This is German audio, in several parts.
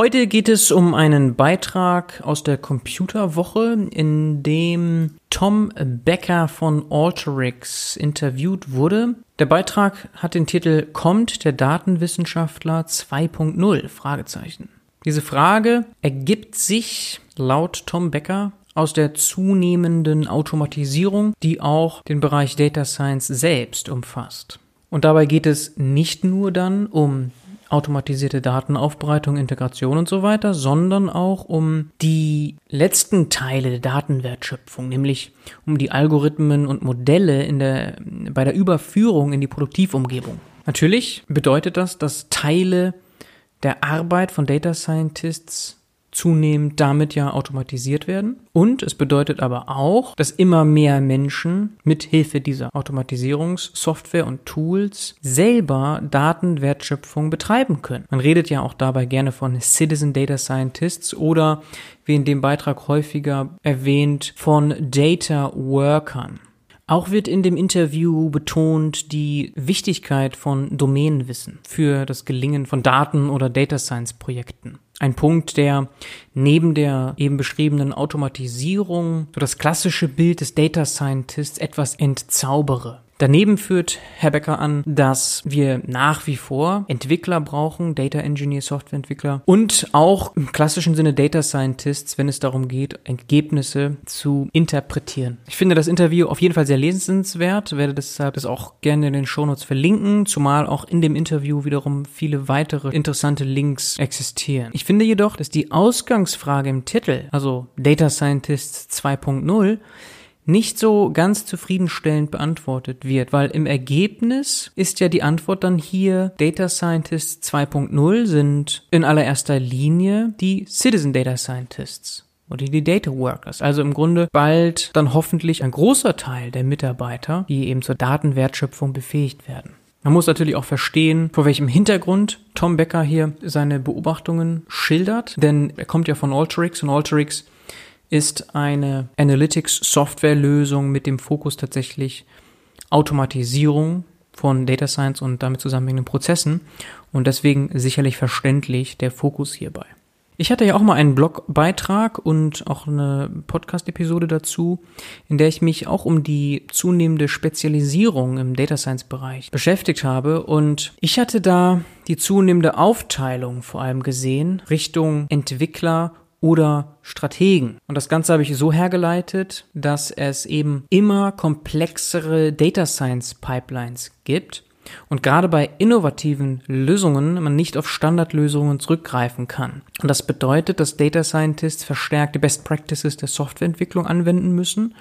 Heute geht es um einen Beitrag aus der Computerwoche, in dem Tom Becker von Alteryx interviewt wurde. Der Beitrag hat den Titel Kommt der Datenwissenschaftler 2.0? Fragezeichen. Diese Frage ergibt sich laut Tom Becker aus der zunehmenden Automatisierung, die auch den Bereich Data Science selbst umfasst. Und dabei geht es nicht nur dann um automatisierte Datenaufbereitung, Integration und so weiter, sondern auch um die letzten Teile der Datenwertschöpfung, nämlich um die Algorithmen und Modelle in der, bei der Überführung in die Produktivumgebung. Natürlich bedeutet das, dass Teile der Arbeit von Data Scientists zunehmend damit ja automatisiert werden. Und es bedeutet aber auch, dass immer mehr Menschen mit Hilfe dieser Automatisierungssoftware und Tools selber Datenwertschöpfung betreiben können. Man redet ja auch dabei gerne von Citizen Data Scientists oder wie in dem Beitrag häufiger erwähnt von Data Workern. Auch wird in dem Interview betont die Wichtigkeit von Domänenwissen für das Gelingen von Daten- oder Data Science Projekten. Ein Punkt, der neben der eben beschriebenen Automatisierung so das klassische Bild des Data Scientists etwas entzaubere. Daneben führt Herr Becker an, dass wir nach wie vor Entwickler brauchen, Data Engineer, Softwareentwickler und auch im klassischen Sinne Data Scientists, wenn es darum geht, Ergebnisse zu interpretieren. Ich finde das Interview auf jeden Fall sehr lesenswert, werde deshalb das auch gerne in den Shownotes verlinken, zumal auch in dem Interview wiederum viele weitere interessante Links existieren. Ich finde jedoch, dass die Ausgangsfrage im Titel, also Data Scientists 2.0, nicht so ganz zufriedenstellend beantwortet wird, weil im Ergebnis ist ja die Antwort dann hier Data Scientists 2.0 sind in allererster Linie die Citizen Data Scientists oder die Data Workers. Also im Grunde bald dann hoffentlich ein großer Teil der Mitarbeiter, die eben zur Datenwertschöpfung befähigt werden. Man muss natürlich auch verstehen, vor welchem Hintergrund Tom Becker hier seine Beobachtungen schildert, denn er kommt ja von Alteryx und Alteryx ist eine Analytics-Software-Lösung mit dem Fokus tatsächlich Automatisierung von Data Science und damit zusammenhängenden Prozessen und deswegen sicherlich verständlich der Fokus hierbei. Ich hatte ja auch mal einen Blogbeitrag und auch eine Podcast-Episode dazu, in der ich mich auch um die zunehmende Spezialisierung im Data Science-Bereich beschäftigt habe und ich hatte da die zunehmende Aufteilung vor allem gesehen Richtung Entwickler oder Strategen. Und das Ganze habe ich so hergeleitet, dass es eben immer komplexere Data Science Pipelines gibt und gerade bei innovativen Lösungen man nicht auf Standardlösungen zurückgreifen kann. Und das bedeutet, dass Data Scientists verstärkte Best Practices der Softwareentwicklung anwenden müssen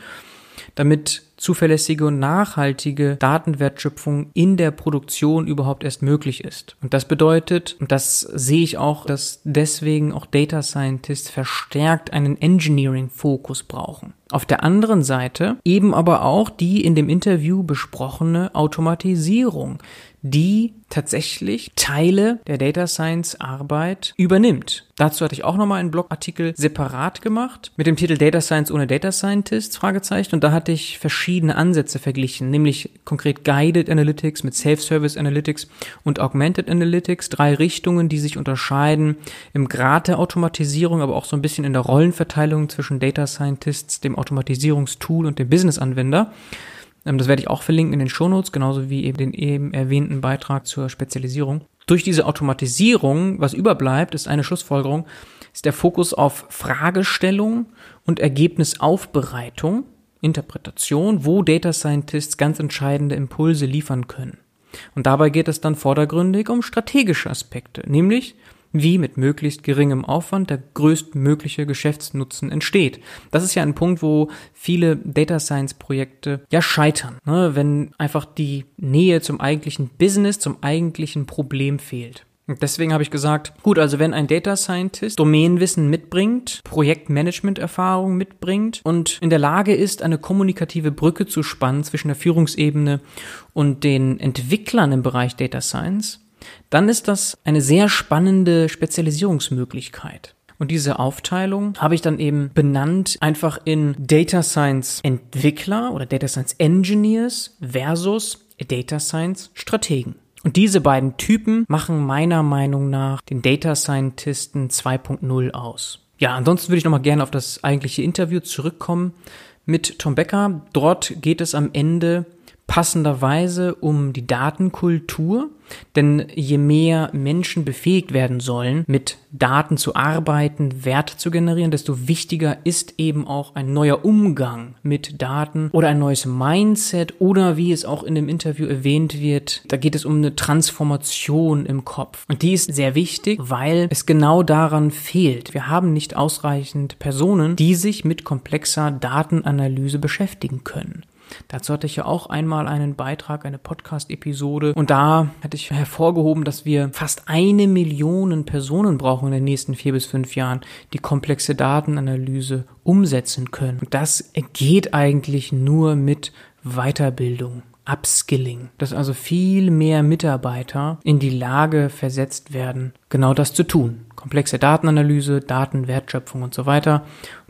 damit zuverlässige und nachhaltige Datenwertschöpfung in der Produktion überhaupt erst möglich ist. Und das bedeutet, und das sehe ich auch, dass deswegen auch Data Scientists verstärkt einen Engineering-Fokus brauchen. Auf der anderen Seite eben aber auch die in dem Interview besprochene Automatisierung, die tatsächlich Teile der Data Science Arbeit übernimmt. Dazu hatte ich auch nochmal einen Blogartikel separat gemacht mit dem Titel Data Science ohne Data Scientists? Fragezeichen. Und da hatte ich verschiedene Ansätze verglichen, nämlich konkret Guided Analytics mit Self-Service Analytics und Augmented Analytics, drei Richtungen, die sich unterscheiden im Grad der Automatisierung, aber auch so ein bisschen in der Rollenverteilung zwischen Data Scientists, dem Automatisierungstool und dem Business-Anwender. Ähm, das werde ich auch verlinken in den Shownotes, genauso wie eben den eben erwähnten Beitrag zur Spezialisierung. Durch diese Automatisierung, was überbleibt, ist eine Schlussfolgerung, ist der Fokus auf Fragestellung und Ergebnisaufbereitung, Interpretation, wo Data Scientists ganz entscheidende Impulse liefern können. Und dabei geht es dann vordergründig um strategische Aspekte, nämlich wie mit möglichst geringem Aufwand der größtmögliche Geschäftsnutzen entsteht. Das ist ja ein Punkt, wo viele Data Science Projekte ja scheitern, ne? wenn einfach die Nähe zum eigentlichen Business, zum eigentlichen Problem fehlt. Und deswegen habe ich gesagt, gut, also wenn ein Data Scientist Domänenwissen mitbringt, Projektmanagement-Erfahrung mitbringt und in der Lage ist, eine kommunikative Brücke zu spannen zwischen der Führungsebene und den Entwicklern im Bereich Data Science, dann ist das eine sehr spannende Spezialisierungsmöglichkeit. Und diese Aufteilung habe ich dann eben benannt einfach in Data Science Entwickler oder Data Science Engineers versus Data Science Strategen. Und diese beiden Typen machen meiner Meinung nach den Data Scientisten 2.0 aus. Ja, ansonsten würde ich nochmal gerne auf das eigentliche Interview zurückkommen mit Tom Becker. Dort geht es am Ende passenderweise um die Datenkultur, denn je mehr Menschen befähigt werden sollen, mit Daten zu arbeiten, Wert zu generieren, desto wichtiger ist eben auch ein neuer Umgang mit Daten oder ein neues Mindset oder wie es auch in dem Interview erwähnt wird, da geht es um eine Transformation im Kopf. Und die ist sehr wichtig, weil es genau daran fehlt. Wir haben nicht ausreichend Personen, die sich mit komplexer Datenanalyse beschäftigen können. Dazu hatte ich ja auch einmal einen Beitrag, eine Podcast-Episode. Und da hatte ich hervorgehoben, dass wir fast eine Million Personen brauchen in den nächsten vier bis fünf Jahren, die komplexe Datenanalyse umsetzen können. Und das geht eigentlich nur mit Weiterbildung. Upskilling, dass also viel mehr Mitarbeiter in die Lage versetzt werden, genau das zu tun. Komplexe Datenanalyse, Datenwertschöpfung und so weiter.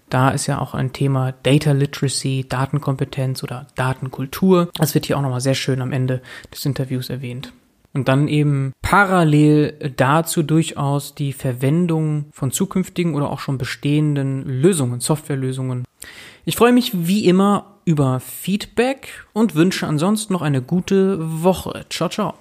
Da ist ja auch ein Thema Data Literacy, Datenkompetenz oder Datenkultur. Das wird hier auch nochmal sehr schön am Ende des Interviews erwähnt. Und dann eben parallel dazu durchaus die Verwendung von zukünftigen oder auch schon bestehenden Lösungen, Softwarelösungen. Ich freue mich wie immer über Feedback und wünsche ansonsten noch eine gute Woche. Ciao, ciao.